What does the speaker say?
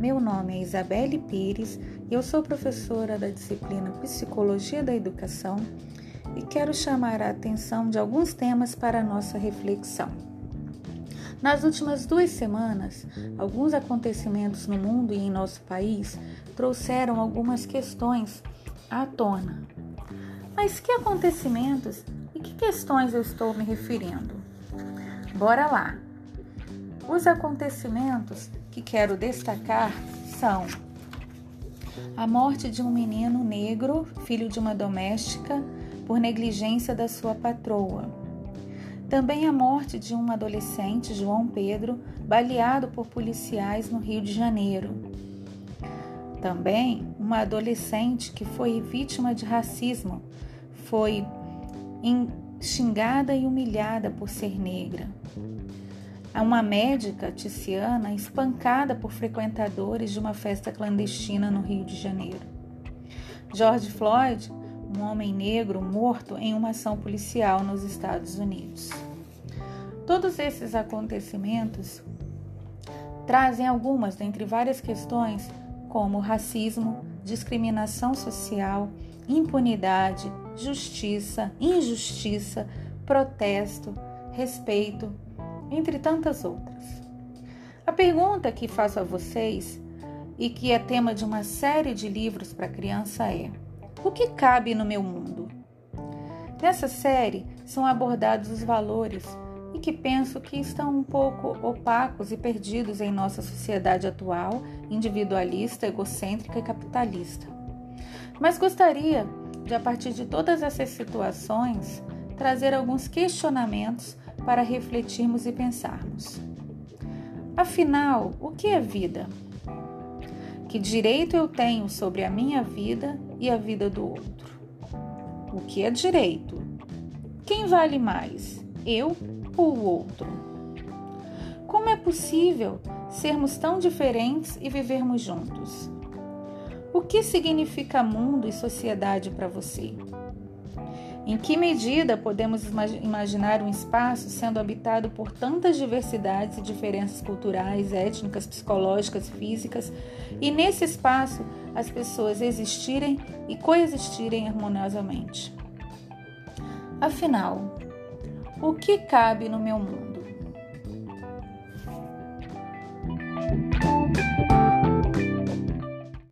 Meu nome é Isabelle Pires e eu sou professora da disciplina Psicologia da Educação e quero chamar a atenção de alguns temas para a nossa reflexão. Nas últimas duas semanas, alguns acontecimentos no mundo e em nosso país trouxeram algumas questões à tona. Mas que acontecimentos e que questões eu estou me referindo? Bora lá! Os acontecimentos que quero destacar são a morte de um menino negro, filho de uma doméstica, por negligência da sua patroa. Também a morte de um adolescente, João Pedro, baleado por policiais no Rio de Janeiro. Também uma adolescente que foi vítima de racismo, foi xingada e humilhada por ser negra uma médica, Tiziana, espancada por frequentadores de uma festa clandestina no Rio de Janeiro. George Floyd, um homem negro morto em uma ação policial nos Estados Unidos. Todos esses acontecimentos trazem algumas dentre várias questões, como racismo, discriminação social, impunidade, justiça, injustiça, protesto, respeito, entre tantas outras. A pergunta que faço a vocês e que é tema de uma série de livros para criança é: o que cabe no meu mundo? Nessa série são abordados os valores e que penso que estão um pouco opacos e perdidos em nossa sociedade atual, individualista, egocêntrica e capitalista. Mas gostaria de, a partir de todas essas situações, trazer alguns questionamentos para refletirmos e pensarmos. Afinal, o que é vida? Que direito eu tenho sobre a minha vida e a vida do outro? O que é direito? Quem vale mais, eu ou o outro? Como é possível sermos tão diferentes e vivermos juntos? O que significa mundo e sociedade para você? Em que medida podemos imaginar um espaço sendo habitado por tantas diversidades e diferenças culturais, étnicas, psicológicas, físicas, e nesse espaço as pessoas existirem e coexistirem harmoniosamente? Afinal, o que cabe no meu mundo?